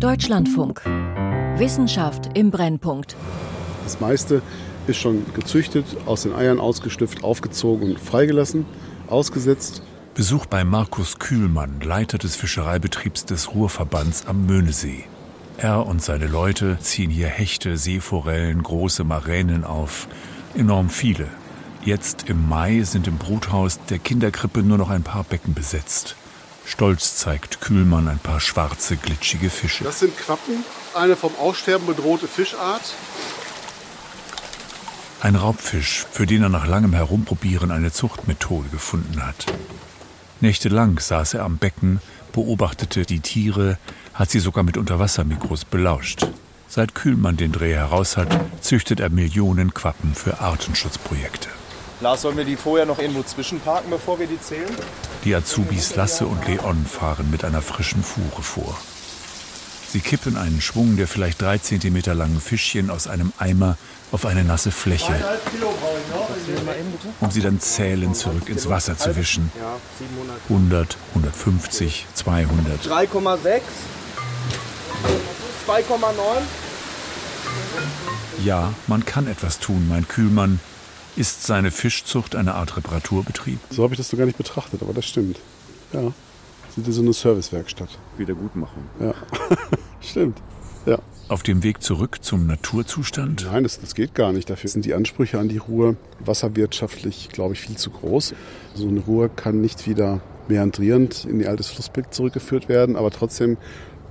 Deutschlandfunk. Wissenschaft im Brennpunkt. Das meiste ist schon gezüchtet, aus den Eiern ausgestüpft, aufgezogen und freigelassen, ausgesetzt. Besuch bei Markus Kühlmann, Leiter des Fischereibetriebs des Ruhrverbands am Möhnesee. Er und seine Leute ziehen hier Hechte, Seeforellen, große Maränen auf. Enorm viele. Jetzt im Mai sind im Bruthaus der Kinderkrippe nur noch ein paar Becken besetzt. Stolz zeigt Kühlmann ein paar schwarze, glitschige Fische. Das sind Quappen, eine vom Aussterben bedrohte Fischart. Ein Raubfisch, für den er nach langem Herumprobieren eine Zuchtmethode gefunden hat. Nächtelang saß er am Becken, beobachtete die Tiere, hat sie sogar mit Unterwassermikros belauscht. Seit Kühlmann den Dreh heraus hat, züchtet er Millionen Quappen für Artenschutzprojekte. Lars, sollen wir die vorher noch irgendwo zwischenparken, bevor wir die zählen? Die Azubis Lasse und Leon fahren mit einer frischen Fuhre vor. Sie kippen einen Schwung der vielleicht drei Zentimeter langen Fischchen aus einem Eimer auf eine nasse Fläche, um sie dann zählend zurück ins Wasser zu wischen. 100, 150, 200. 3,6, 2,9. Ja, man kann etwas tun, mein Kühlmann. Ist seine Fischzucht eine Art Reparaturbetrieb? So habe ich das so gar nicht betrachtet, aber das stimmt. Ja. Sind so eine Servicewerkstatt. Wiedergutmachung. Ja. stimmt. Ja. Auf dem Weg zurück zum Naturzustand? Nein, das, das geht gar nicht. Dafür sind die Ansprüche an die Ruhr wasserwirtschaftlich, glaube ich, viel zu groß. So eine Ruhr kann nicht wieder meandrierend in die altes Flussbett zurückgeführt werden, aber trotzdem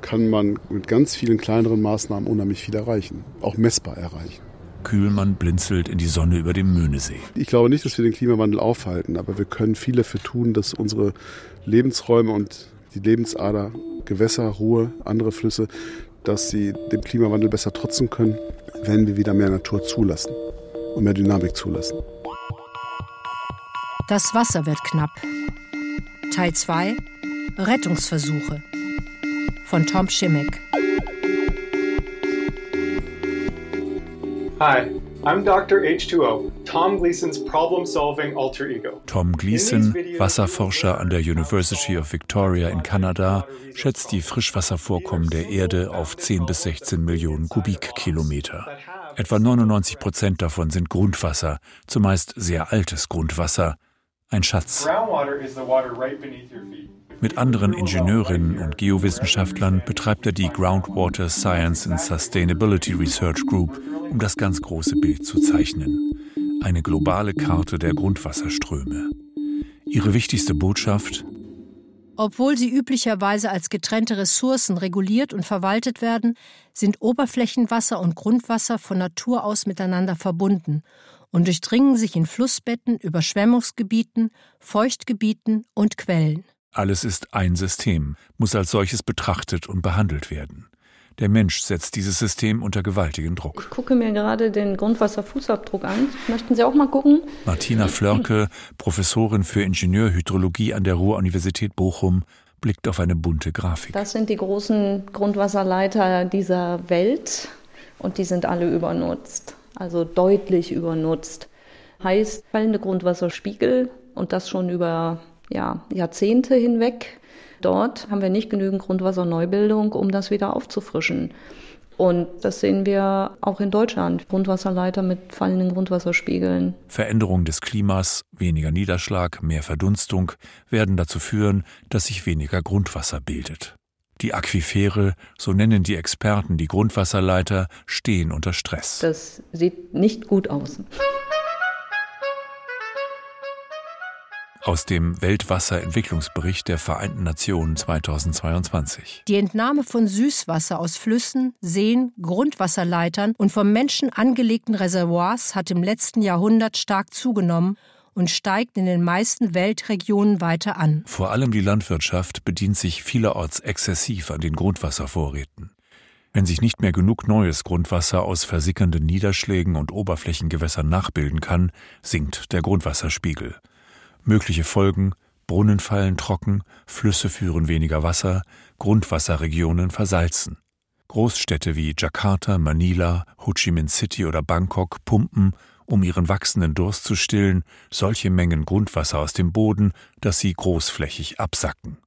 kann man mit ganz vielen kleineren Maßnahmen unheimlich viel erreichen, auch messbar erreichen. Kühlmann blinzelt in die Sonne über dem Möhnesee. Ich glaube nicht, dass wir den Klimawandel aufhalten, aber wir können viel dafür tun, dass unsere Lebensräume und die Lebensader, Gewässer, Ruhe, andere Flüsse, dass sie dem Klimawandel besser trotzen können, wenn wir wieder mehr Natur zulassen und mehr Dynamik zulassen. Das Wasser wird knapp. Teil 2 Rettungsversuche von Tom Schimmick. Hi, I'm Dr. H2O, Tom Gleason's problem-solving alter ego. Tom Gleason, Wasserforscher an der University of Victoria in Kanada, schätzt die Frischwasservorkommen der Erde auf 10 bis 16 Millionen Kubikkilometer. Etwa 99 Prozent davon sind Grundwasser, zumeist sehr altes Grundwasser, ein Schatz. Groundwater is the water right beneath your feet. Mit anderen Ingenieurinnen und Geowissenschaftlern betreibt er die Groundwater Science and Sustainability Research Group, um das ganz große Bild zu zeichnen. Eine globale Karte der Grundwasserströme. Ihre wichtigste Botschaft? Obwohl sie üblicherweise als getrennte Ressourcen reguliert und verwaltet werden, sind Oberflächenwasser und Grundwasser von Natur aus miteinander verbunden und durchdringen sich in Flussbetten, Überschwemmungsgebieten, Feuchtgebieten und Quellen. Alles ist ein System, muss als solches betrachtet und behandelt werden. Der Mensch setzt dieses System unter gewaltigen Druck. Ich gucke mir gerade den Grundwasserfußabdruck an. Möchten Sie auch mal gucken? Martina Flörke, Professorin für Ingenieurhydrologie an der Ruhr-Universität Bochum, blickt auf eine bunte Grafik. Das sind die großen Grundwasserleiter dieser Welt und die sind alle übernutzt, also deutlich übernutzt. Heißt fallende Grundwasserspiegel und das schon über ja, Jahrzehnte hinweg. Dort haben wir nicht genügend Grundwasserneubildung, um das wieder aufzufrischen. Und das sehen wir auch in Deutschland. Grundwasserleiter mit fallenden Grundwasserspiegeln. Veränderung des Klimas, weniger Niederschlag, mehr Verdunstung werden dazu führen, dass sich weniger Grundwasser bildet. Die Aquifere, so nennen die Experten die Grundwasserleiter, stehen unter Stress. Das sieht nicht gut aus. Aus dem Weltwasserentwicklungsbericht der Vereinten Nationen 2022. Die Entnahme von Süßwasser aus Flüssen, Seen, Grundwasserleitern und vom Menschen angelegten Reservoirs hat im letzten Jahrhundert stark zugenommen und steigt in den meisten Weltregionen weiter an. Vor allem die Landwirtschaft bedient sich vielerorts exzessiv an den Grundwasservorräten. Wenn sich nicht mehr genug neues Grundwasser aus versickernden Niederschlägen und Oberflächengewässern nachbilden kann, sinkt der Grundwasserspiegel. Mögliche Folgen Brunnen fallen trocken, Flüsse führen weniger Wasser, Grundwasserregionen versalzen. Großstädte wie Jakarta, Manila, Ho Chi Minh City oder Bangkok pumpen, um ihren wachsenden Durst zu stillen, solche Mengen Grundwasser aus dem Boden, dass sie großflächig absacken.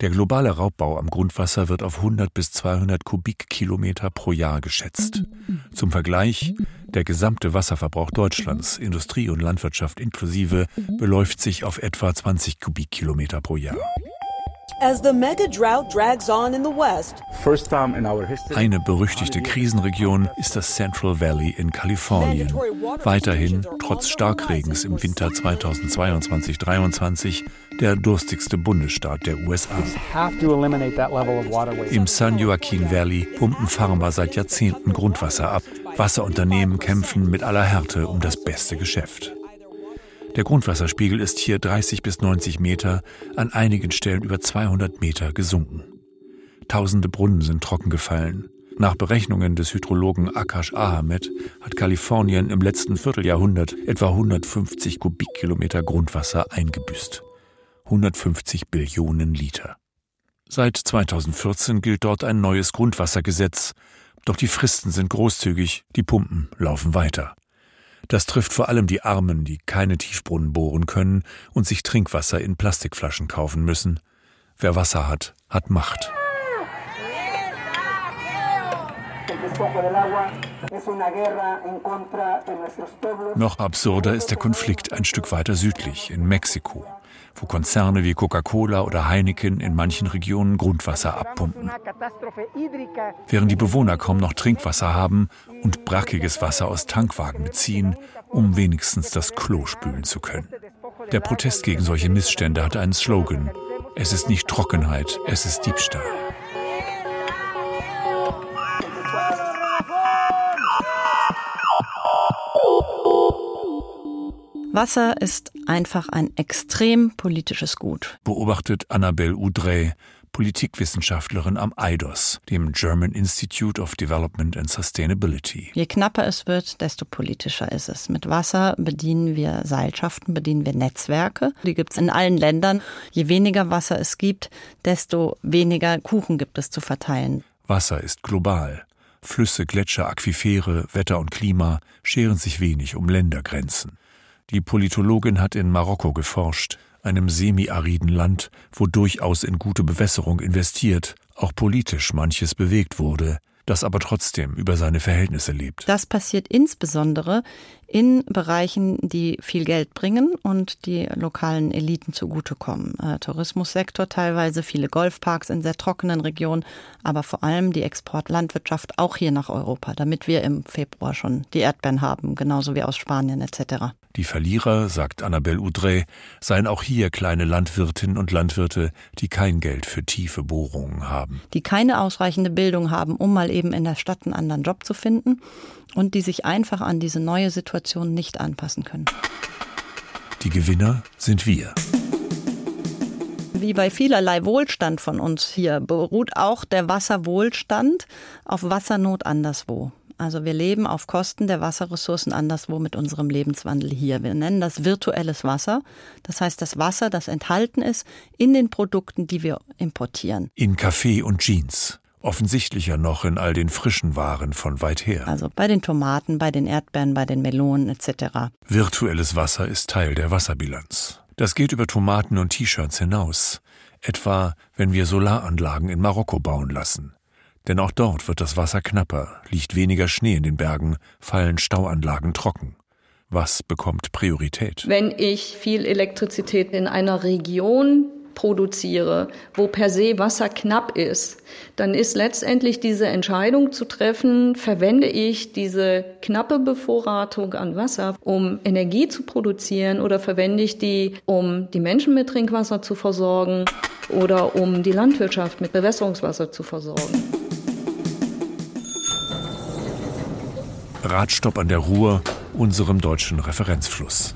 Der globale Raubbau am Grundwasser wird auf 100 bis 200 Kubikkilometer pro Jahr geschätzt. Zum Vergleich, der gesamte Wasserverbrauch Deutschlands, Industrie und Landwirtschaft inklusive, beläuft sich auf etwa 20 Kubikkilometer pro Jahr. Eine berüchtigte Krisenregion ist das Central Valley in Kalifornien. Weiterhin, trotz Starkregens im Winter 2022-23, der durstigste Bundesstaat der USA. Im San Joaquin Valley pumpen Farmer seit Jahrzehnten Grundwasser ab. Wasserunternehmen kämpfen mit aller Härte um das beste Geschäft. Der Grundwasserspiegel ist hier 30 bis 90 Meter, an einigen Stellen über 200 Meter gesunken. Tausende Brunnen sind trockengefallen. Nach Berechnungen des Hydrologen Akash Ahmed hat Kalifornien im letzten Vierteljahrhundert etwa 150 Kubikkilometer Grundwasser eingebüßt. 150 Billionen Liter. Seit 2014 gilt dort ein neues Grundwassergesetz, doch die Fristen sind großzügig, die Pumpen laufen weiter. Das trifft vor allem die Armen, die keine Tiefbrunnen bohren können und sich Trinkwasser in Plastikflaschen kaufen müssen. Wer Wasser hat, hat Macht. Noch absurder ist der Konflikt ein Stück weiter südlich, in Mexiko wo Konzerne wie Coca-Cola oder Heineken in manchen Regionen Grundwasser abpumpen. Während die Bewohner kaum noch Trinkwasser haben und brackiges Wasser aus Tankwagen beziehen, um wenigstens das Klo spülen zu können. Der Protest gegen solche Missstände hat einen Slogan. Es ist nicht Trockenheit, es ist Diebstahl. Wasser ist einfach ein extrem politisches Gut. Beobachtet Annabelle Udray, Politikwissenschaftlerin am IDOS, dem German Institute of Development and Sustainability. Je knapper es wird, desto politischer ist es. Mit Wasser bedienen wir Seilschaften, bedienen wir Netzwerke. Die gibt es in allen Ländern. Je weniger Wasser es gibt, desto weniger Kuchen gibt es zu verteilen. Wasser ist global. Flüsse, Gletscher, Aquifere, Wetter und Klima scheren sich wenig um Ländergrenzen. Die Politologin hat in Marokko geforscht, einem semi-ariden Land, wo durchaus in gute Bewässerung investiert, auch politisch manches bewegt wurde, das aber trotzdem über seine Verhältnisse lebt. Das passiert insbesondere in Bereichen, die viel Geld bringen und die lokalen Eliten zugutekommen. Äh, Tourismussektor teilweise, viele Golfparks in sehr trockenen Regionen, aber vor allem die Exportlandwirtschaft auch hier nach Europa, damit wir im Februar schon die Erdbeeren haben, genauso wie aus Spanien etc. Die Verlierer, sagt Annabelle Udre, seien auch hier kleine Landwirtinnen und Landwirte, die kein Geld für tiefe Bohrungen haben. Die keine ausreichende Bildung haben, um mal eben in der Stadt einen anderen Job zu finden und die sich einfach an diese neue Situation nicht anpassen können. Die Gewinner sind wir. Wie bei vielerlei Wohlstand von uns hier beruht auch der Wasserwohlstand auf Wassernot anderswo. Also wir leben auf Kosten der Wasserressourcen anderswo mit unserem Lebenswandel hier. Wir nennen das virtuelles Wasser. Das heißt das Wasser, das enthalten ist in den Produkten, die wir importieren. In Kaffee und Jeans. Offensichtlicher noch in all den frischen Waren von weit her. Also bei den Tomaten, bei den Erdbeeren, bei den Melonen etc. Virtuelles Wasser ist Teil der Wasserbilanz. Das geht über Tomaten und T-Shirts hinaus. Etwa, wenn wir Solaranlagen in Marokko bauen lassen. Denn auch dort wird das Wasser knapper, liegt weniger Schnee in den Bergen, fallen Stauanlagen trocken. Was bekommt Priorität? Wenn ich viel Elektrizität in einer Region produziere, wo per se Wasser knapp ist, dann ist letztendlich diese Entscheidung zu treffen, verwende ich diese knappe Bevorratung an Wasser, um Energie zu produzieren oder verwende ich die, um die Menschen mit Trinkwasser zu versorgen oder um die Landwirtschaft mit Bewässerungswasser zu versorgen. Radstopp an der Ruhr, unserem deutschen Referenzfluss,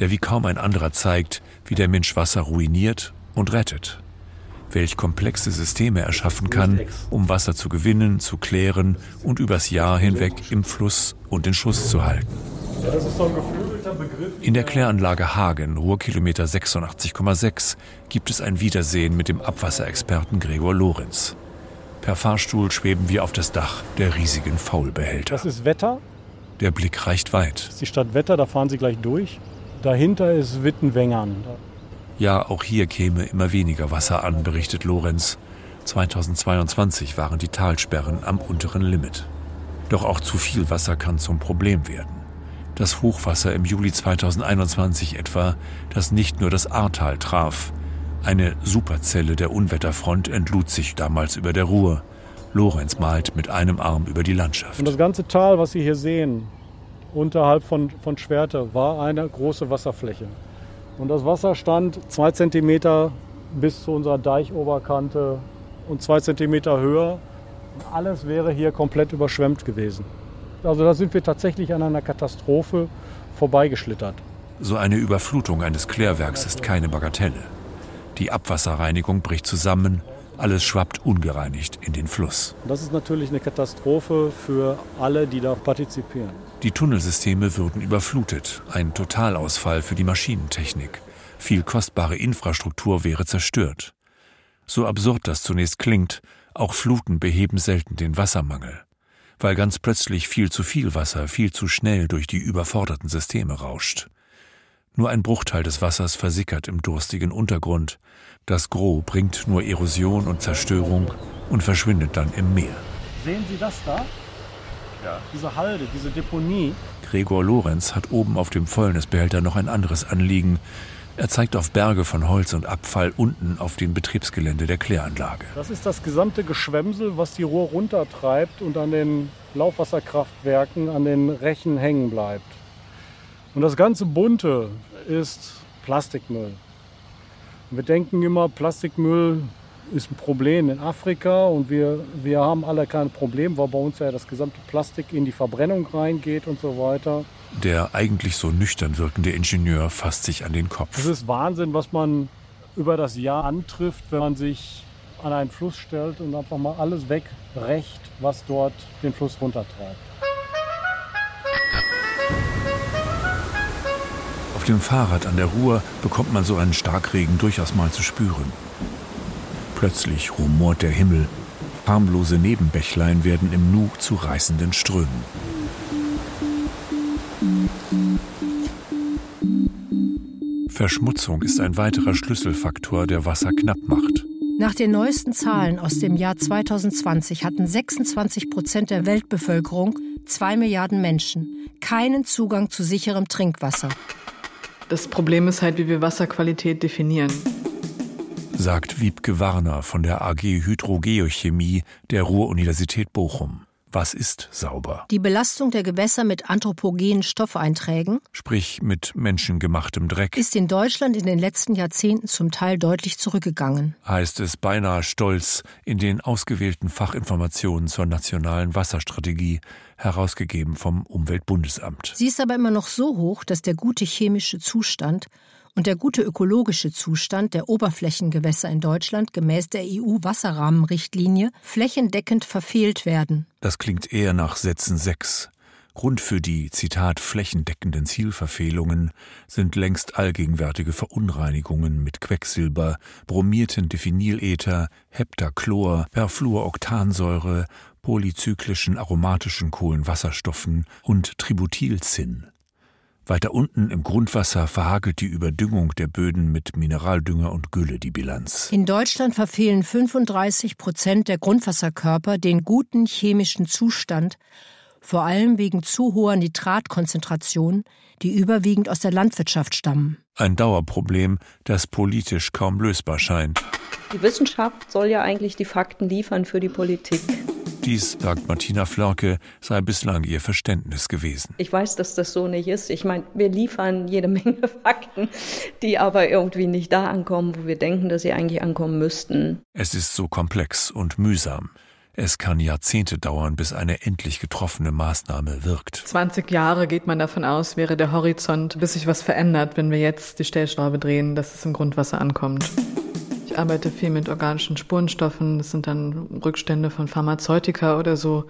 der wie kaum ein anderer zeigt, wie der Mensch Wasser ruiniert und rettet. Welch komplexe Systeme er schaffen kann, um Wasser zu gewinnen, zu klären und übers Jahr hinweg im Fluss und in Schuss zu halten. In der Kläranlage Hagen, Ruhrkilometer 86,6, gibt es ein Wiedersehen mit dem Abwasserexperten Gregor Lorenz. Per Fahrstuhl schweben wir auf das Dach der riesigen Faulbehälter. Das ist Wetter. Der Blick reicht weit. Das ist die Stadt Wetter, da fahren Sie gleich durch. Dahinter ist Wittenwengern. Ja, auch hier käme immer weniger Wasser an, berichtet Lorenz. 2022 waren die Talsperren am unteren Limit. Doch auch zu viel Wasser kann zum Problem werden. Das Hochwasser im Juli 2021 etwa, das nicht nur das Ahrtal traf. Eine Superzelle der Unwetterfront entlud sich damals über der Ruhr. Lorenz malt mit einem Arm über die Landschaft. Und das ganze Tal, was Sie hier sehen, unterhalb von, von Schwerte, war eine große Wasserfläche. Und das Wasser stand zwei Zentimeter bis zu unserer Deichoberkante und zwei Zentimeter höher. Und alles wäre hier komplett überschwemmt gewesen. Also da sind wir tatsächlich an einer Katastrophe vorbeigeschlittert. So eine Überflutung eines Klärwerks ist keine Bagatelle. Die Abwasserreinigung bricht zusammen, alles schwappt ungereinigt in den Fluss. Das ist natürlich eine Katastrophe für alle, die da partizipieren. Die Tunnelsysteme würden überflutet, ein Totalausfall für die Maschinentechnik. Viel kostbare Infrastruktur wäre zerstört. So absurd das zunächst klingt, auch Fluten beheben selten den Wassermangel. Weil ganz plötzlich viel zu viel Wasser viel zu schnell durch die überforderten Systeme rauscht. Nur ein Bruchteil des Wassers versickert im durstigen Untergrund. Das Gros bringt nur Erosion und Zerstörung und verschwindet dann im Meer. Sehen Sie das da? Ja. Diese Halde, diese Deponie. Gregor Lorenz hat oben auf dem Fäulnisbehälter noch ein anderes Anliegen. Er zeigt auf Berge von Holz und Abfall unten auf dem Betriebsgelände der Kläranlage. Das ist das gesamte Geschwemsel, was die Ruhr runtertreibt und an den Laufwasserkraftwerken, an den Rechen hängen bleibt. Und das ganze Bunte ist Plastikmüll. Wir denken immer, Plastikmüll ist ein Problem in Afrika und wir, wir haben alle kein Problem, weil bei uns ja das gesamte Plastik in die Verbrennung reingeht und so weiter. Der eigentlich so nüchtern wirkende Ingenieur fasst sich an den Kopf. Es ist Wahnsinn, was man über das Jahr antrifft, wenn man sich an einen Fluss stellt und einfach mal alles wegrecht, was dort den Fluss runtertreibt. Dem Fahrrad an der Ruhr bekommt man so einen Starkregen durchaus mal zu spüren. Plötzlich rumort der Himmel. Harmlose Nebenbächlein werden im Nu zu reißenden Strömen. Verschmutzung ist ein weiterer Schlüsselfaktor, der Wasser knapp macht. Nach den neuesten Zahlen aus dem Jahr 2020 hatten 26 Prozent der Weltbevölkerung, zwei Milliarden Menschen, keinen Zugang zu sicherem Trinkwasser. Das Problem ist halt, wie wir Wasserqualität definieren. Sagt Wiebke Warner von der AG Hydrogeochemie der Ruhr-Universität Bochum. Was ist sauber? Die Belastung der Gewässer mit anthropogenen Stoffeinträgen, sprich mit menschengemachtem Dreck, ist in Deutschland in den letzten Jahrzehnten zum Teil deutlich zurückgegangen. Heißt es beinahe stolz in den ausgewählten Fachinformationen zur nationalen Wasserstrategie, herausgegeben vom Umweltbundesamt. Sie ist aber immer noch so hoch, dass der gute chemische Zustand und der gute ökologische Zustand der Oberflächengewässer in Deutschland gemäß der EU-Wasserrahmenrichtlinie flächendeckend verfehlt werden. Das klingt eher nach Sätzen 6. Grund für die, Zitat, flächendeckenden Zielverfehlungen sind längst allgegenwärtige Verunreinigungen mit Quecksilber, bromierten Dephenilether, Heptachlor, Perfluoroktansäure, polyzyklischen aromatischen Kohlenwasserstoffen und Tributylzinn. Weiter unten im Grundwasser verhagelt die Überdüngung der Böden mit Mineraldünger und Gülle die Bilanz. In Deutschland verfehlen 35 Prozent der Grundwasserkörper den guten chemischen Zustand, vor allem wegen zu hoher Nitratkonzentrationen, die überwiegend aus der Landwirtschaft stammen. Ein Dauerproblem, das politisch kaum lösbar scheint. Die Wissenschaft soll ja eigentlich die Fakten liefern für die Politik. Dies, sagt Martina Flörke, sei bislang ihr Verständnis gewesen. Ich weiß, dass das so nicht ist. Ich meine, wir liefern jede Menge Fakten, die aber irgendwie nicht da ankommen, wo wir denken, dass sie eigentlich ankommen müssten. Es ist so komplex und mühsam. Es kann Jahrzehnte dauern, bis eine endlich getroffene Maßnahme wirkt. 20 Jahre geht man davon aus, wäre der Horizont, bis sich was verändert, wenn wir jetzt die Stellschraube drehen, dass es im Grundwasser ankommt. Ich arbeite viel mit organischen Spurenstoffen. Das sind dann Rückstände von Pharmazeutika oder so.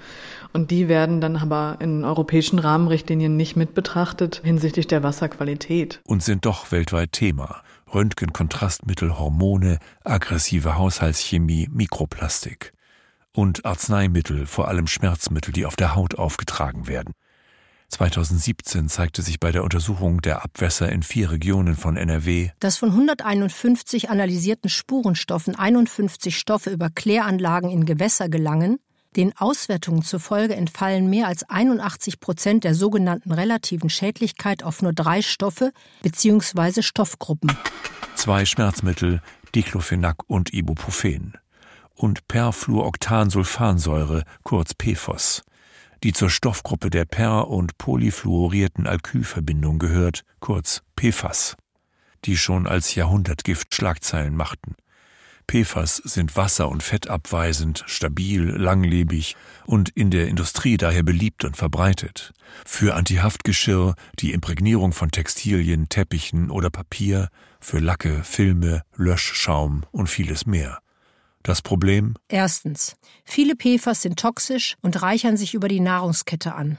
Und die werden dann aber in europäischen Rahmenrichtlinien nicht mit betrachtet hinsichtlich der Wasserqualität. Und sind doch weltweit Thema. Röntgen, Kontrastmittel, Hormone, aggressive Haushaltschemie, Mikroplastik. Und Arzneimittel, vor allem Schmerzmittel, die auf der Haut aufgetragen werden. 2017 zeigte sich bei der Untersuchung der Abwässer in vier Regionen von NRW, dass von 151 analysierten Spurenstoffen 51 Stoffe über Kläranlagen in Gewässer gelangen. Den Auswertungen zufolge entfallen mehr als 81 Prozent der sogenannten relativen Schädlichkeit auf nur drei Stoffe bzw. Stoffgruppen. Zwei Schmerzmittel, Diclofenac und Ibuprofen. Und Perfluoroktansulfansäure, kurz PFOS die zur Stoffgruppe der per- und polyfluorierten Alkylverbindung gehört, kurz PFAS, die schon als Jahrhundertgift Schlagzeilen machten. PFAS sind wasser- und fettabweisend, stabil, langlebig und in der Industrie daher beliebt und verbreitet. Für Antihaftgeschirr, die Imprägnierung von Textilien, Teppichen oder Papier, für Lacke, Filme, Löschschaum und vieles mehr. Das Problem? Erstens. Viele PFAS sind toxisch und reichern sich über die Nahrungskette an.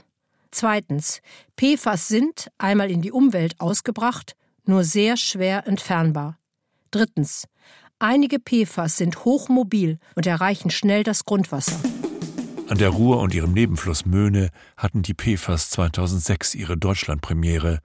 Zweitens. PFAS sind, einmal in die Umwelt ausgebracht, nur sehr schwer entfernbar. Drittens. Einige PFAS sind hochmobil und erreichen schnell das Grundwasser. An der Ruhr und ihrem Nebenfluss Möhne hatten die PFAS 2006 ihre Deutschlandpremiere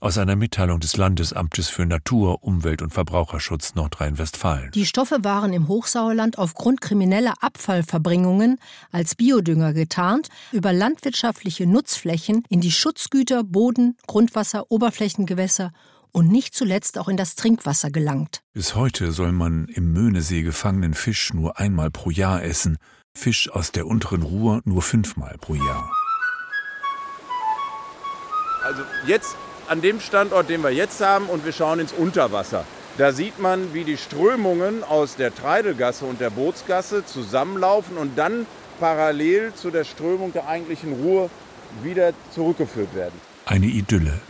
aus einer Mitteilung des Landesamtes für Natur, Umwelt und Verbraucherschutz Nordrhein-Westfalen. Die Stoffe waren im Hochsauerland aufgrund krimineller Abfallverbringungen als Biodünger getarnt, über landwirtschaftliche Nutzflächen in die Schutzgüter, Boden, Grundwasser, Oberflächengewässer und nicht zuletzt auch in das Trinkwasser gelangt. Bis heute soll man im Möhnesee gefangenen Fisch nur einmal pro Jahr essen, Fisch aus der unteren Ruhr nur fünfmal pro Jahr. Also jetzt an dem Standort, den wir jetzt haben, und wir schauen ins Unterwasser. Da sieht man, wie die Strömungen aus der Treidelgasse und der Bootsgasse zusammenlaufen und dann parallel zu der Strömung der eigentlichen Ruhr wieder zurückgeführt werden. Eine Idylle.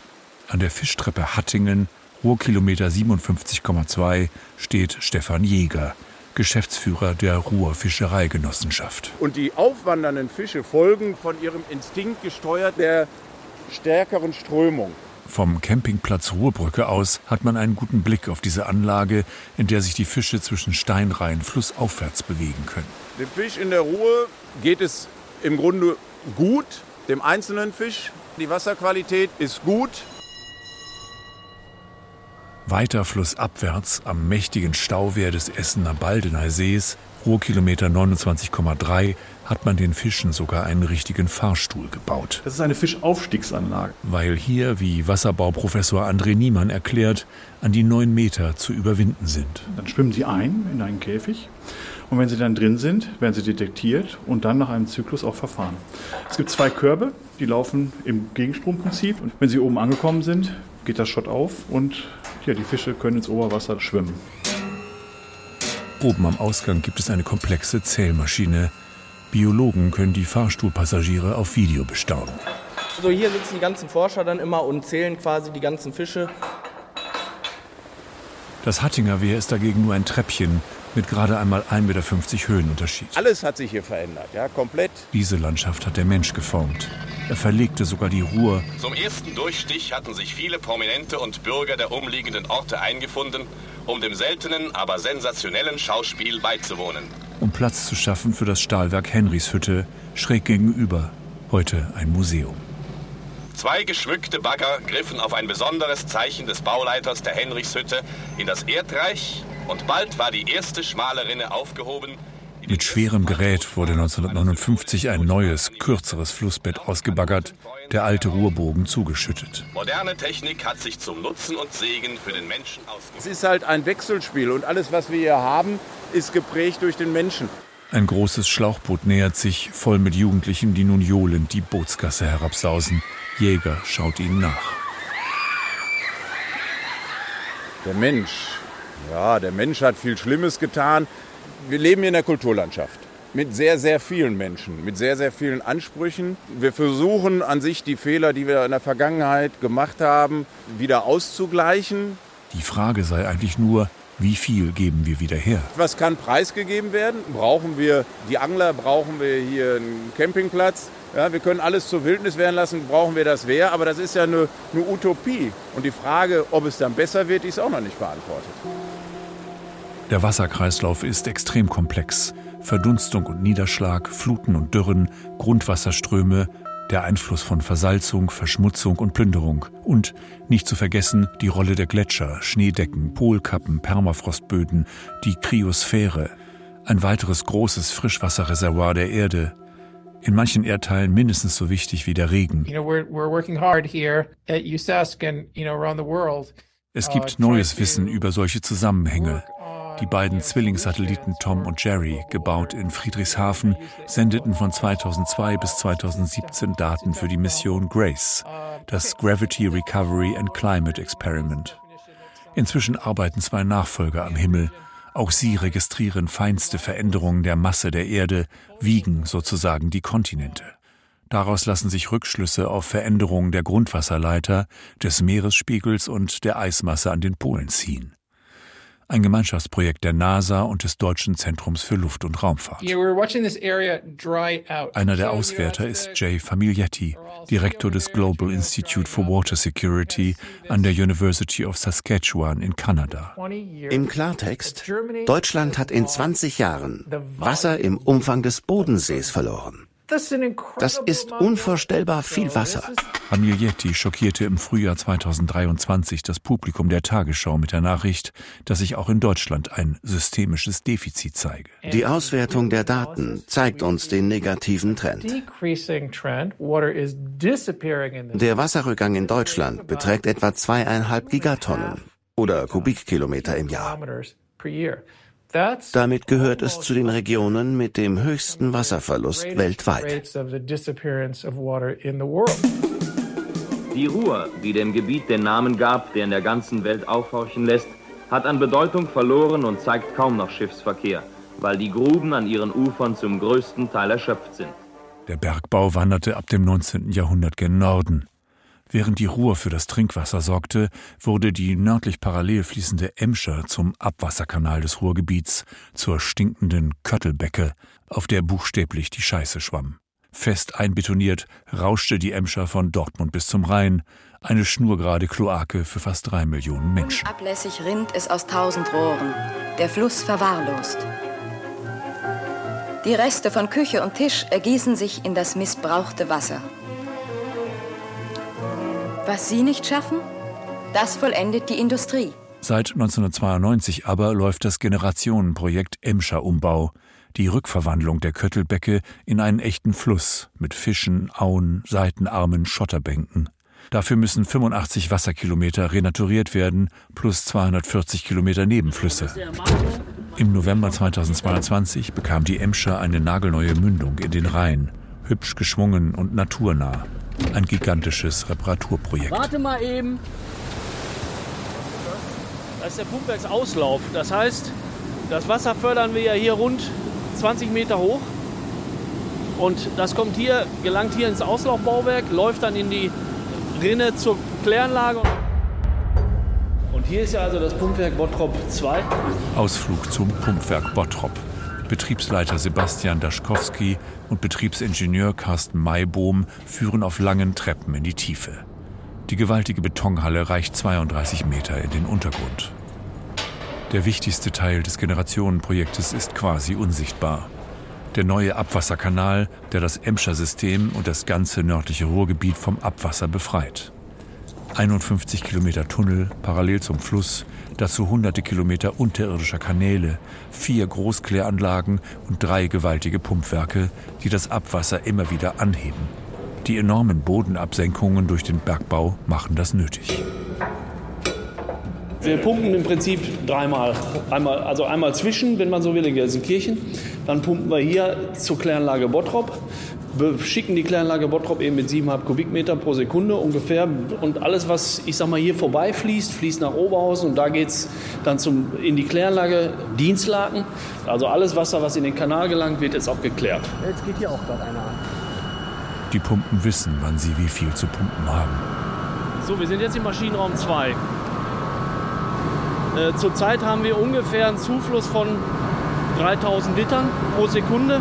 An der Fischtreppe Hattingen, Ruhrkilometer 57,2, steht Stefan Jäger, Geschäftsführer der Ruhr Fischereigenossenschaft. Und die aufwandernden Fische folgen von ihrem Instinkt gesteuert der stärkeren Strömung. Vom Campingplatz Ruhrbrücke aus hat man einen guten Blick auf diese Anlage, in der sich die Fische zwischen Steinreihen flussaufwärts bewegen können. Dem Fisch in der Ruhe geht es im Grunde gut, dem einzelnen Fisch. Die Wasserqualität ist gut. Weiter flussabwärts am mächtigen Stauwehr des Essener Baldener Sees, Ruhrkilometer 29,3, hat man den Fischen sogar einen richtigen Fahrstuhl gebaut. Das ist eine Fischaufstiegsanlage. Weil hier, wie Wasserbauprofessor André Niemann erklärt, an die neun Meter zu überwinden sind. Dann schwimmen sie ein in einen Käfig. Und wenn sie dann drin sind, werden sie detektiert und dann nach einem Zyklus auch verfahren. Es gibt zwei Körbe, die laufen im Gegenstromprinzip. Und wenn sie oben angekommen sind, geht das Schott auf und ja, die Fische können ins Oberwasser schwimmen. Oben am Ausgang gibt es eine komplexe Zählmaschine, Biologen können die Fahrstuhlpassagiere auf Video bestaunen. Also hier sitzen die ganzen Forscher dann immer und zählen quasi die ganzen Fische. Das Hattinger Wehr ist dagegen nur ein Treppchen mit gerade einmal 1,50 Meter Höhenunterschied. Alles hat sich hier verändert, ja, komplett. Diese Landschaft hat der Mensch geformt. Er verlegte sogar die Ruhr. Zum ersten Durchstich hatten sich viele Prominente und Bürger der umliegenden Orte eingefunden, um dem seltenen, aber sensationellen Schauspiel beizuwohnen um Platz zu schaffen für das Stahlwerk Henrichshütte, schräg gegenüber, heute ein Museum. Zwei geschmückte Bagger griffen auf ein besonderes Zeichen des Bauleiters der Henrichshütte in das Erdreich und bald war die erste schmale Rinne aufgehoben, mit schwerem Gerät wurde 1959 ein neues, kürzeres Flussbett ausgebaggert, der alte Ruhrbogen zugeschüttet. Moderne Technik hat sich zum Nutzen und Segen für den Menschen ausgewirkt. Es ist halt ein Wechselspiel und alles, was wir hier haben, ist geprägt durch den Menschen. Ein großes Schlauchboot nähert sich, voll mit Jugendlichen, die nun johlend die Bootsgasse herabsausen. Jäger schaut ihnen nach. Der Mensch. Ja, der Mensch hat viel Schlimmes getan wir leben hier in der Kulturlandschaft mit sehr, sehr vielen Menschen, mit sehr, sehr vielen Ansprüchen. Wir versuchen an sich die Fehler, die wir in der Vergangenheit gemacht haben, wieder auszugleichen. Die Frage sei eigentlich nur, wie viel geben wir wieder her? Was kann preisgegeben werden? Brauchen wir die Angler? Brauchen wir hier einen Campingplatz? Ja, wir können alles zur Wildnis werden lassen, brauchen wir das Wehr, aber das ist ja eine, eine Utopie. Und die Frage, ob es dann besser wird, ist auch noch nicht beantwortet. Der Wasserkreislauf ist extrem komplex. Verdunstung und Niederschlag, Fluten und Dürren, Grundwasserströme, der Einfluss von Versalzung, Verschmutzung und Plünderung und nicht zu vergessen die Rolle der Gletscher, Schneedecken, Polkappen, Permafrostböden, die Kryosphäre, ein weiteres großes Frischwasserreservoir der Erde, in manchen Erdteilen mindestens so wichtig wie der Regen. Es gibt neues Wissen über solche Zusammenhänge. Die beiden Zwillingssatelliten Tom und Jerry, gebaut in Friedrichshafen, sendeten von 2002 bis 2017 Daten für die Mission GRACE, das Gravity Recovery and Climate Experiment. Inzwischen arbeiten zwei Nachfolger am Himmel. Auch sie registrieren feinste Veränderungen der Masse der Erde, wiegen sozusagen die Kontinente. Daraus lassen sich Rückschlüsse auf Veränderungen der Grundwasserleiter, des Meeresspiegels und der Eismasse an den Polen ziehen ein Gemeinschaftsprojekt der NASA und des Deutschen Zentrums für Luft- und Raumfahrt. Einer der Auswerter ist Jay Famiglietti, Direktor des Global Institute for Water Security an der University of Saskatchewan in Kanada. Im Klartext, Deutschland hat in 20 Jahren Wasser im Umfang des Bodensees verloren. Das ist unvorstellbar viel Wasser. Amiglietti schockierte im Frühjahr 2023 das Publikum der Tagesschau mit der Nachricht, dass sich auch in Deutschland ein systemisches Defizit zeige. Die Auswertung der Daten zeigt uns den negativen Trend. Der Wasserrückgang in Deutschland beträgt etwa zweieinhalb Gigatonnen oder Kubikkilometer im Jahr. Damit gehört es zu den Regionen mit dem höchsten Wasserverlust weltweit. Die Ruhr, die dem Gebiet den Namen gab, der in der ganzen Welt aufhorchen lässt, hat an Bedeutung verloren und zeigt kaum noch Schiffsverkehr, weil die Gruben an ihren Ufern zum größten Teil erschöpft sind. Der Bergbau wanderte ab dem 19. Jahrhundert gen Norden. Während die Ruhr für das Trinkwasser sorgte, wurde die nördlich parallel fließende Emscher zum Abwasserkanal des Ruhrgebiets, zur stinkenden Köttelbecke, auf der buchstäblich die Scheiße schwamm. Fest einbetoniert rauschte die Emscher von Dortmund bis zum Rhein, eine schnurgerade Kloake für fast drei Millionen Menschen. Ablässig rinnt es aus tausend Rohren, der Fluss verwahrlost. Die Reste von Küche und Tisch ergießen sich in das missbrauchte Wasser. Was Sie nicht schaffen, das vollendet die Industrie. Seit 1992 aber läuft das Generationenprojekt Emscher Umbau, die Rückverwandlung der Köttelbecke in einen echten Fluss mit Fischen, Auen, Seitenarmen, Schotterbänken. Dafür müssen 85 Wasserkilometer renaturiert werden, plus 240 Kilometer Nebenflüsse. Im November 2022 bekam die Emscher eine nagelneue Mündung in den Rhein, hübsch geschwungen und naturnah. Ein gigantisches Reparaturprojekt. Warte mal eben. Das ist der Pumpwerksauslauf. Das heißt, das Wasser fördern wir ja hier rund 20 Meter hoch. Und das kommt hier, gelangt hier ins Auslaufbauwerk, läuft dann in die Rinne zur Kläranlage. Und hier ist ja also das Pumpwerk Bottrop 2. Ausflug zum Pumpwerk Bottrop. Betriebsleiter Sebastian Daschkowski und Betriebsingenieur Carsten Maibohm führen auf langen Treppen in die Tiefe. Die gewaltige Betonhalle reicht 32 Meter in den Untergrund. Der wichtigste Teil des Generationenprojektes ist quasi unsichtbar. Der neue Abwasserkanal, der das Emscher System und das ganze nördliche Ruhrgebiet vom Abwasser befreit. 51 Kilometer Tunnel parallel zum Fluss, dazu hunderte Kilometer unterirdischer Kanäle, vier Großkläranlagen und drei gewaltige Pumpwerke, die das Abwasser immer wieder anheben. Die enormen Bodenabsenkungen durch den Bergbau machen das nötig. Wir pumpen im Prinzip dreimal. Einmal, also einmal zwischen, wenn man so will, in Gelsenkirchen. Dann pumpen wir hier zur Kläranlage Bottrop schicken die Kläranlage Bottrop eben mit 7,5 Kubikmeter pro Sekunde ungefähr. Und alles, was ich sag mal hier vorbeifließt, fließt nach Oberhausen und da geht es dann zum, in die Kläranlage Dienstlaken. Also alles Wasser, was in den Kanal gelangt, wird jetzt auch geklärt. Jetzt geht hier auch gerade einer an. Die Pumpen wissen, wann sie wie viel zu pumpen haben. So, wir sind jetzt im Maschinenraum 2. Äh, zurzeit haben wir ungefähr einen Zufluss von 3000 Litern pro Sekunde.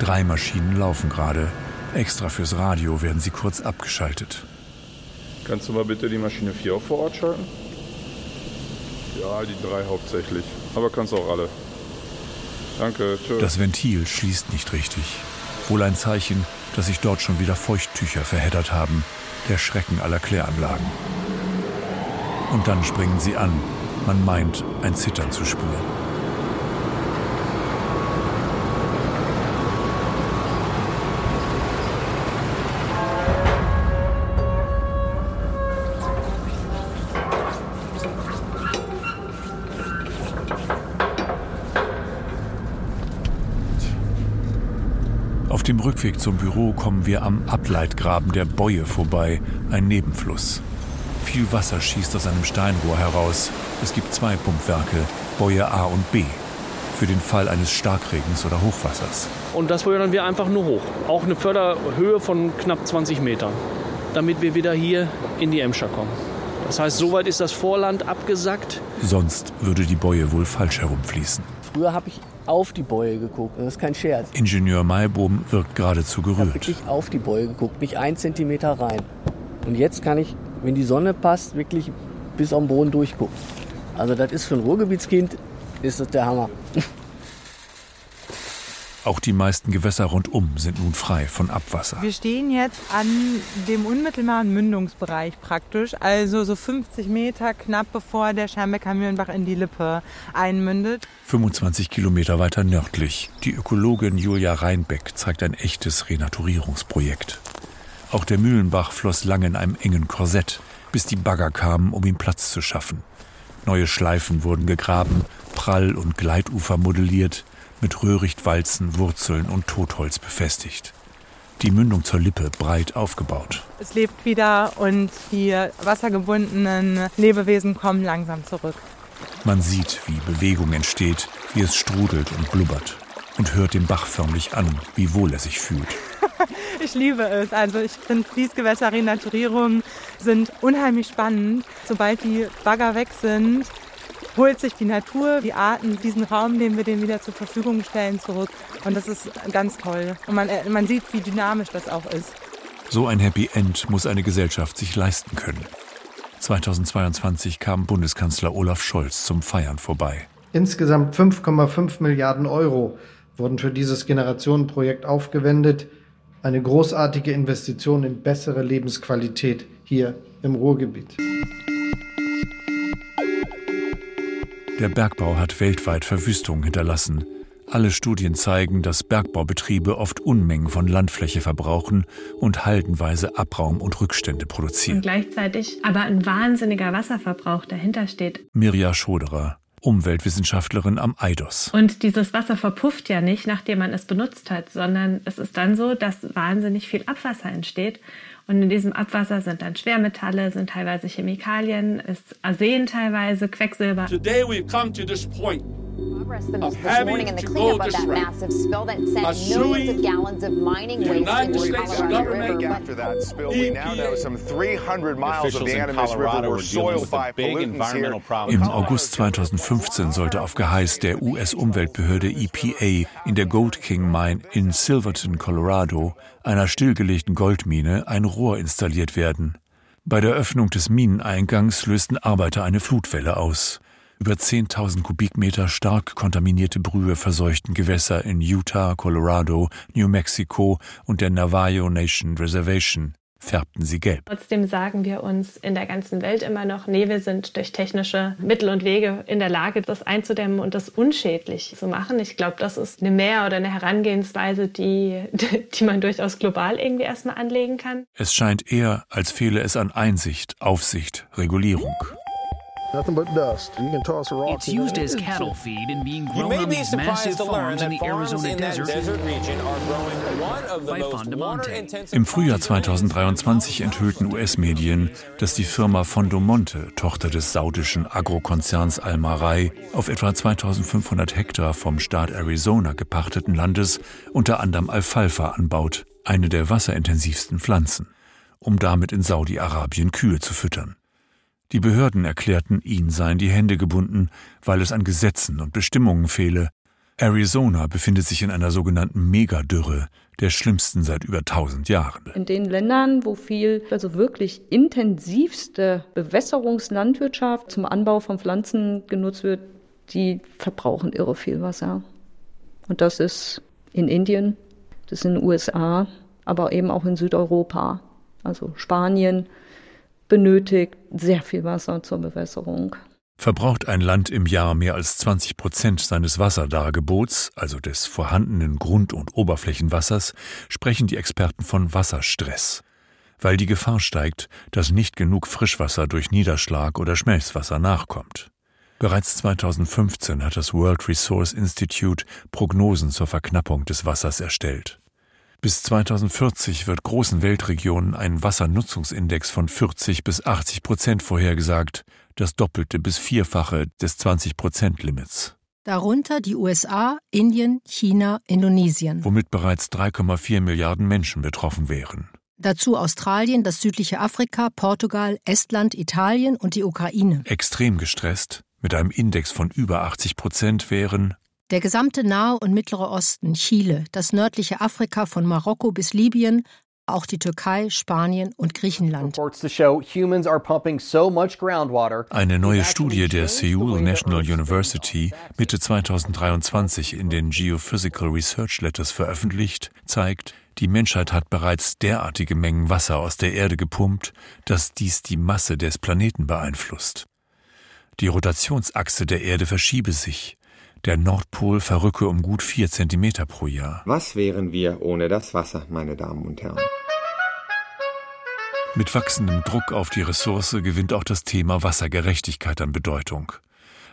Drei Maschinen laufen gerade. Extra fürs Radio werden sie kurz abgeschaltet. Kannst du mal bitte die Maschine 4 auch vor Ort schalten? Ja, die drei hauptsächlich. Aber kannst auch alle. Danke, tschüss. Das Ventil schließt nicht richtig. Wohl ein Zeichen, dass sich dort schon wieder Feuchttücher verheddert haben, der Schrecken aller Kläranlagen. Und dann springen sie an. Man meint, ein Zittern zu spüren. Dem Rückweg zum Büro kommen wir am Ableitgraben der Bäue vorbei, ein Nebenfluss. Viel Wasser schießt aus einem Steinrohr heraus. Es gibt zwei Pumpwerke, Bäue A und B, für den Fall eines Starkregens oder Hochwassers. Und das feuern wir einfach nur hoch. Auch eine Förderhöhe von knapp 20 Metern, damit wir wieder hier in die Emscher kommen. Das heißt, soweit ist das Vorland abgesackt. Sonst würde die Bäue wohl falsch herumfließen. Früher habe ich auf die Bäue geguckt. Das ist kein Scherz. Ingenieur Maibohm wirkt geradezu gerührt. Ich habe wirklich auf die Bäue geguckt, nicht ein Zentimeter rein. Und jetzt kann ich, wenn die Sonne passt, wirklich bis am Boden durchgucken. Also das ist für ein Ruhrgebietskind ist das der Hammer. Auch die meisten Gewässer rundum sind nun frei von Abwasser. Wir stehen jetzt an dem unmittelbaren Mündungsbereich praktisch, also so 50 Meter knapp bevor der Schermbecker Mühlenbach in die Lippe einmündet. 25 Kilometer weiter nördlich. Die Ökologin Julia Reinbeck zeigt ein echtes Renaturierungsprojekt. Auch der Mühlenbach floss lange in einem engen Korsett, bis die Bagger kamen, um ihm Platz zu schaffen. Neue Schleifen wurden gegraben, Prall- und Gleitufer modelliert, mit Röhrichtwalzen, Wurzeln und Totholz befestigt. Die Mündung zur Lippe breit aufgebaut. Es lebt wieder und die wassergebundenen Lebewesen kommen langsam zurück. Man sieht, wie Bewegung entsteht, wie es strudelt und blubbert und hört den Bach förmlich an, wie wohl er sich fühlt. ich liebe es. Also ich finde Fließgewässer-Renaturierungen sind unheimlich spannend. Sobald die Bagger weg sind, holt sich die Natur, die Arten, diesen Raum, den wir denen wieder zur Verfügung stellen, zurück. Und das ist ganz toll. Und man, äh, man sieht, wie dynamisch das auch ist. So ein Happy End muss eine Gesellschaft sich leisten können. 2022 kam Bundeskanzler Olaf Scholz zum Feiern vorbei. Insgesamt 5,5 Milliarden Euro wurden für dieses Generationenprojekt aufgewendet. Eine großartige Investition in bessere Lebensqualität hier im Ruhrgebiet. Der Bergbau hat weltweit Verwüstungen hinterlassen. Alle Studien zeigen, dass Bergbaubetriebe oft Unmengen von Landfläche verbrauchen und haldenweise Abraum und Rückstände produzieren. Und gleichzeitig aber ein wahnsinniger Wasserverbrauch dahinter steht. Mirja Schoderer, Umweltwissenschaftlerin am Eidos. Und dieses Wasser verpufft ja nicht, nachdem man es benutzt hat, sondern es ist dann so, dass wahnsinnig viel Abwasser entsteht. Und in diesem Abwasser sind dann Schwermetalle, sind teilweise Chemikalien, ist Arsen teilweise, Quecksilber. Today we've come to this point progress the most this morning in the cleanup of that massive spill that sent millions of gallons of mining waste into the Colorado River. After that spill, we now know some 300 miles of the Animas River were soiled by pollutants here. Im August 2015 sollte auf Geheiß der US-Umweltbehörde EPA in der Gold King Mine in Silverton, Colorado, einer stillgelegten Goldmine, ein Rohr installiert werden. Bei der Öffnung des Mineneingangs lösten Arbeiter eine Flutwelle aus. Über 10.000 Kubikmeter stark kontaminierte Brühe verseuchten Gewässer in Utah, Colorado, New Mexico und der Navajo Nation Reservation färbten sie gelb. Trotzdem sagen wir uns in der ganzen Welt immer noch, nee, wir sind durch technische Mittel und Wege in der Lage, das einzudämmen und das unschädlich zu machen. Ich glaube, das ist eine Mehr- oder eine Herangehensweise, die, die man durchaus global irgendwie erstmal anlegen kann. Es scheint eher, als fehle es an Einsicht, Aufsicht, Regulierung. Nothing but dust. You can toss rocks. It's used as cattle feed and being grown on these massive farms in the Arizona desert. Im Frühjahr 2023 enthüllten US-Medien, dass die Firma Fondomonte, Tochter des saudischen Agrokonzerns Almarai, auf etwa 2500 Hektar vom Staat Arizona gepachteten Landes unter anderem Alfalfa anbaut, eine der wasserintensivsten Pflanzen, um damit in Saudi-Arabien Kühe zu füttern. Die Behörden erklärten, ihnen seien die Hände gebunden, weil es an Gesetzen und Bestimmungen fehle. Arizona befindet sich in einer sogenannten Megadürre, der schlimmsten seit über 1000 Jahren. In den Ländern, wo viel, also wirklich intensivste Bewässerungslandwirtschaft zum Anbau von Pflanzen genutzt wird, die verbrauchen irre viel Wasser. Und das ist in Indien, Das sind USA, aber eben auch in Südeuropa. Also Spanien benötigt sehr viel Wasser zur Bewässerung. Verbraucht ein Land im Jahr mehr als 20 Prozent seines Wasserdargebots, also des vorhandenen Grund- und Oberflächenwassers, sprechen die Experten von Wasserstress, weil die Gefahr steigt, dass nicht genug Frischwasser durch Niederschlag oder Schmelzwasser nachkommt. Bereits 2015 hat das World Resource Institute Prognosen zur Verknappung des Wassers erstellt. Bis 2040 wird großen Weltregionen ein Wassernutzungsindex von 40 bis 80 Prozent vorhergesagt, das Doppelte bis Vierfache des 20-Prozent-Limits. Darunter die USA, Indien, China, Indonesien. Womit bereits 3,4 Milliarden Menschen betroffen wären. Dazu Australien, das südliche Afrika, Portugal, Estland, Italien und die Ukraine. Extrem gestresst, mit einem Index von über 80 Prozent wären der gesamte Nahe und Mittlere Osten, Chile, das nördliche Afrika von Marokko bis Libyen, auch die Türkei, Spanien und Griechenland. Eine neue Studie der Seoul National University Mitte 2023 in den Geophysical Research Letters veröffentlicht, zeigt, die Menschheit hat bereits derartige Mengen Wasser aus der Erde gepumpt, dass dies die Masse des Planeten beeinflusst. Die Rotationsachse der Erde verschiebe sich. Der Nordpol verrücke um gut vier Zentimeter pro Jahr. Was wären wir ohne das Wasser, meine Damen und Herren? Mit wachsendem Druck auf die Ressource gewinnt auch das Thema Wassergerechtigkeit an Bedeutung.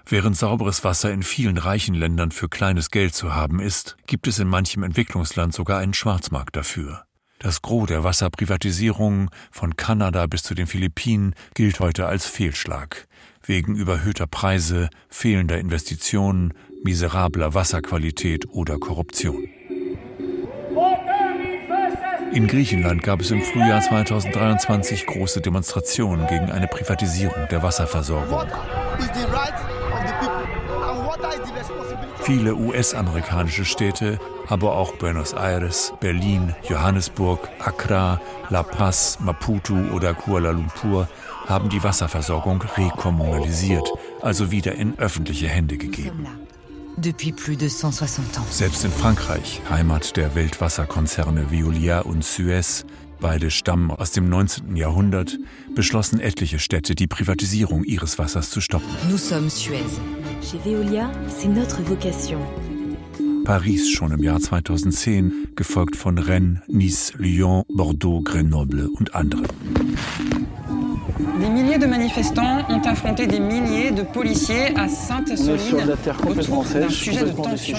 Während sauberes Wasser in vielen reichen Ländern für kleines Geld zu haben ist, gibt es in manchem Entwicklungsland sogar einen Schwarzmarkt dafür. Das Gros der Wasserprivatisierungen von Kanada bis zu den Philippinen gilt heute als Fehlschlag, wegen überhöhter Preise, fehlender Investitionen, miserabler Wasserqualität oder Korruption. In Griechenland gab es im Frühjahr 2023 große Demonstrationen gegen eine Privatisierung der Wasserversorgung. Viele US-amerikanische Städte, aber auch Buenos Aires, Berlin, Johannesburg, Accra, La Paz, Maputo oder Kuala Lumpur haben die Wasserversorgung rekommunalisiert, also wieder in öffentliche Hände gegeben. Selbst in Frankreich, Heimat der Weltwasserkonzerne Veolia und Suez, beide stammen aus dem 19. Jahrhundert, beschlossen etliche Städte, die Privatisierung ihres Wassers zu stoppen. Nous sommes Suez. Chez Veolia, c'est notre vocation. Paris schon im Jahr 2010, gefolgt von Rennes, Nice, Lyon, Bordeaux, Grenoble und anderen. Des milliers de manifestants ont affronté des milliers de policiers à Sainte-Soline autour d'un sujet de tension.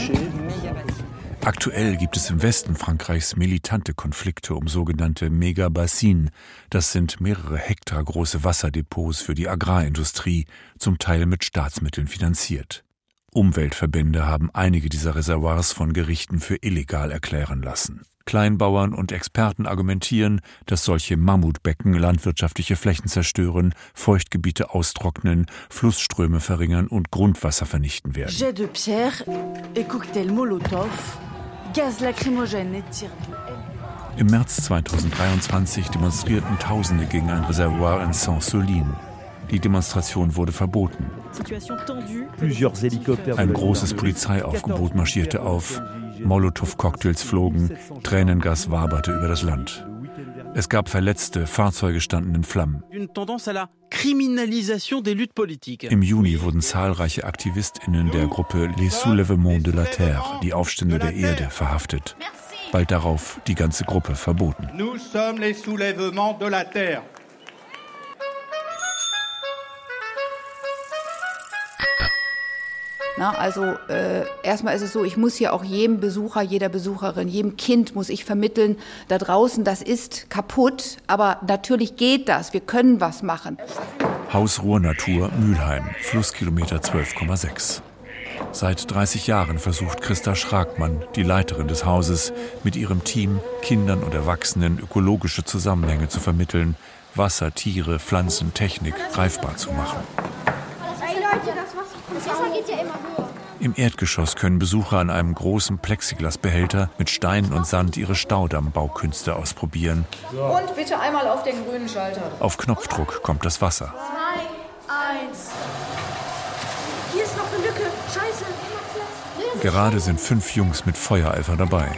Aktuell gibt es im Westen Frankreichs militante Konflikte um sogenannte Megabassinen. Das sind mehrere Hektar große Wasserdepots für die Agrarindustrie, zum Teil mit Staatsmitteln finanziert. Umweltverbände haben einige dieser Reservoirs von Gerichten für illegal erklären lassen. Kleinbauern und Experten argumentieren, dass solche Mammutbecken landwirtschaftliche Flächen zerstören, Feuchtgebiete austrocknen, Flussströme verringern und Grundwasser vernichten werden. Jet de pierre et cocktail Molotov, gaz lacrymogène et tir Im März 2023 demonstrierten Tausende gegen ein Reservoir in Saint-Soline. Die Demonstration wurde verboten. Ein großes Polizeiaufgebot marschierte auf, Molotow-Cocktails flogen, Tränengas waberte über das Land. Es gab Verletzte, Fahrzeuge standen in Flammen. Im Juni wurden zahlreiche AktivistInnen der Gruppe Les Soulèvements de la Terre, die Aufstände der Erde, verhaftet. Bald darauf die ganze Gruppe verboten. Nous sommes les Soulèvements de la Terre. Na, also äh, erstmal ist es so, ich muss hier auch jedem Besucher, jeder Besucherin, jedem Kind muss ich vermitteln, da draußen, das ist kaputt, aber natürlich geht das, wir können was machen. Haus Ruhr Natur Mülheim, Flusskilometer 12,6. Seit 30 Jahren versucht Christa Schragmann, die Leiterin des Hauses, mit ihrem Team Kindern und Erwachsenen ökologische Zusammenhänge zu vermitteln, Wasser, Tiere, Pflanzen, Technik greifbar zu machen. Hey Leute, das Wasser, das Wasser geht ja immer höher. Im Erdgeschoss können Besucher an einem großen Plexiglasbehälter mit Steinen und Sand ihre Staudammbaukünste ausprobieren. Und bitte einmal auf den grünen Schalter. Auf Knopfdruck kommt das Wasser. Zwei, eins. Hier ist noch eine Lücke. Scheiße. Gerade sind fünf Jungs mit Feuereifer dabei.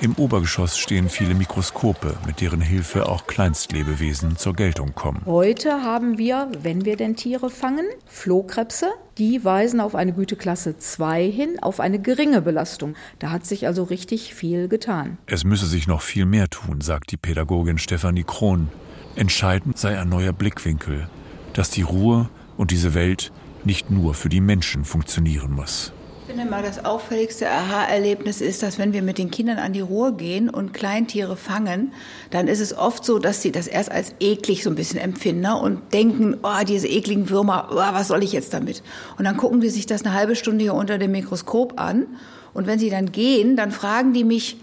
Im Obergeschoss stehen viele Mikroskope, mit deren Hilfe auch Kleinstlebewesen zur Geltung kommen. Heute haben wir, wenn wir denn Tiere fangen, Flohkrebse. Die weisen auf eine Güteklasse 2 hin, auf eine geringe Belastung. Da hat sich also richtig viel getan. Es müsse sich noch viel mehr tun, sagt die Pädagogin Stefanie Krohn. Entscheidend sei ein neuer Blickwinkel, dass die Ruhe und diese Welt nicht nur für die Menschen funktionieren muss. Ich finde mal, das auffälligste Aha-Erlebnis ist, dass wenn wir mit den Kindern an die Ruhr gehen und Kleintiere fangen, dann ist es oft so, dass sie das erst als eklig so ein bisschen empfinden ne? und denken, oh, diese ekligen Würmer, oh, was soll ich jetzt damit? Und dann gucken die sich das eine halbe Stunde hier unter dem Mikroskop an. Und wenn sie dann gehen, dann fragen die mich,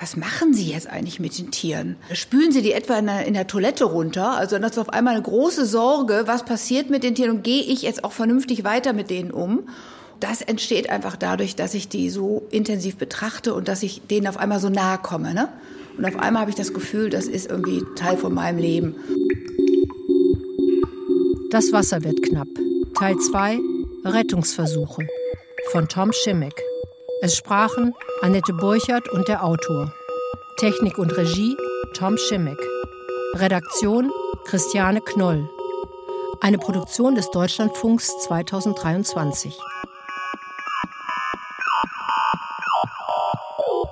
was machen Sie jetzt eigentlich mit den Tieren? Spülen Sie die etwa in der, in der, Toilette runter? Also das ist auf einmal eine große Sorge, was passiert mit den Tieren und gehe ich jetzt auch vernünftig weiter mit denen um? Das entsteht einfach dadurch, dass ich die so intensiv betrachte und dass ich denen auf einmal so nahe komme. Ne? Und auf einmal habe ich das Gefühl, das ist irgendwie Teil von meinem Leben. Das Wasser wird knapp. Teil 2 Rettungsversuche von Tom Schimmick. Es sprachen Annette Burchert und der Autor. Technik und Regie Tom Schimmick. Redaktion Christiane Knoll. Eine Produktion des Deutschlandfunks 2023.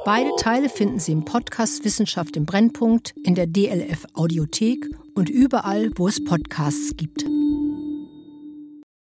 Beide Teile finden Sie im Podcast Wissenschaft im Brennpunkt, in der DLF Audiothek und überall, wo es Podcasts gibt.